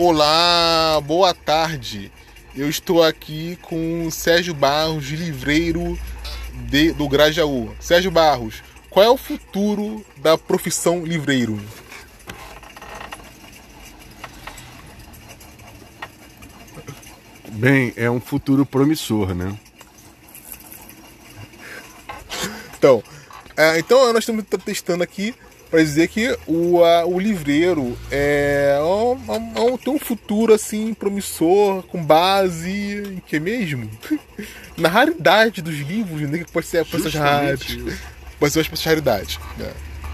Olá, boa tarde. Eu estou aqui com o Sérgio Barros, livreiro de, do Grajaú. Sérgio Barros, qual é o futuro da profissão livreiro? Bem, é um futuro promissor, né? Então, é, então nós estamos testando aqui para dizer que o, a, o livreiro é, é, um futuro assim promissor com base em que mesmo? Na raridade dos livros, né? Que pode ser essas raras. Pode ser uma espécie de raridade. Né?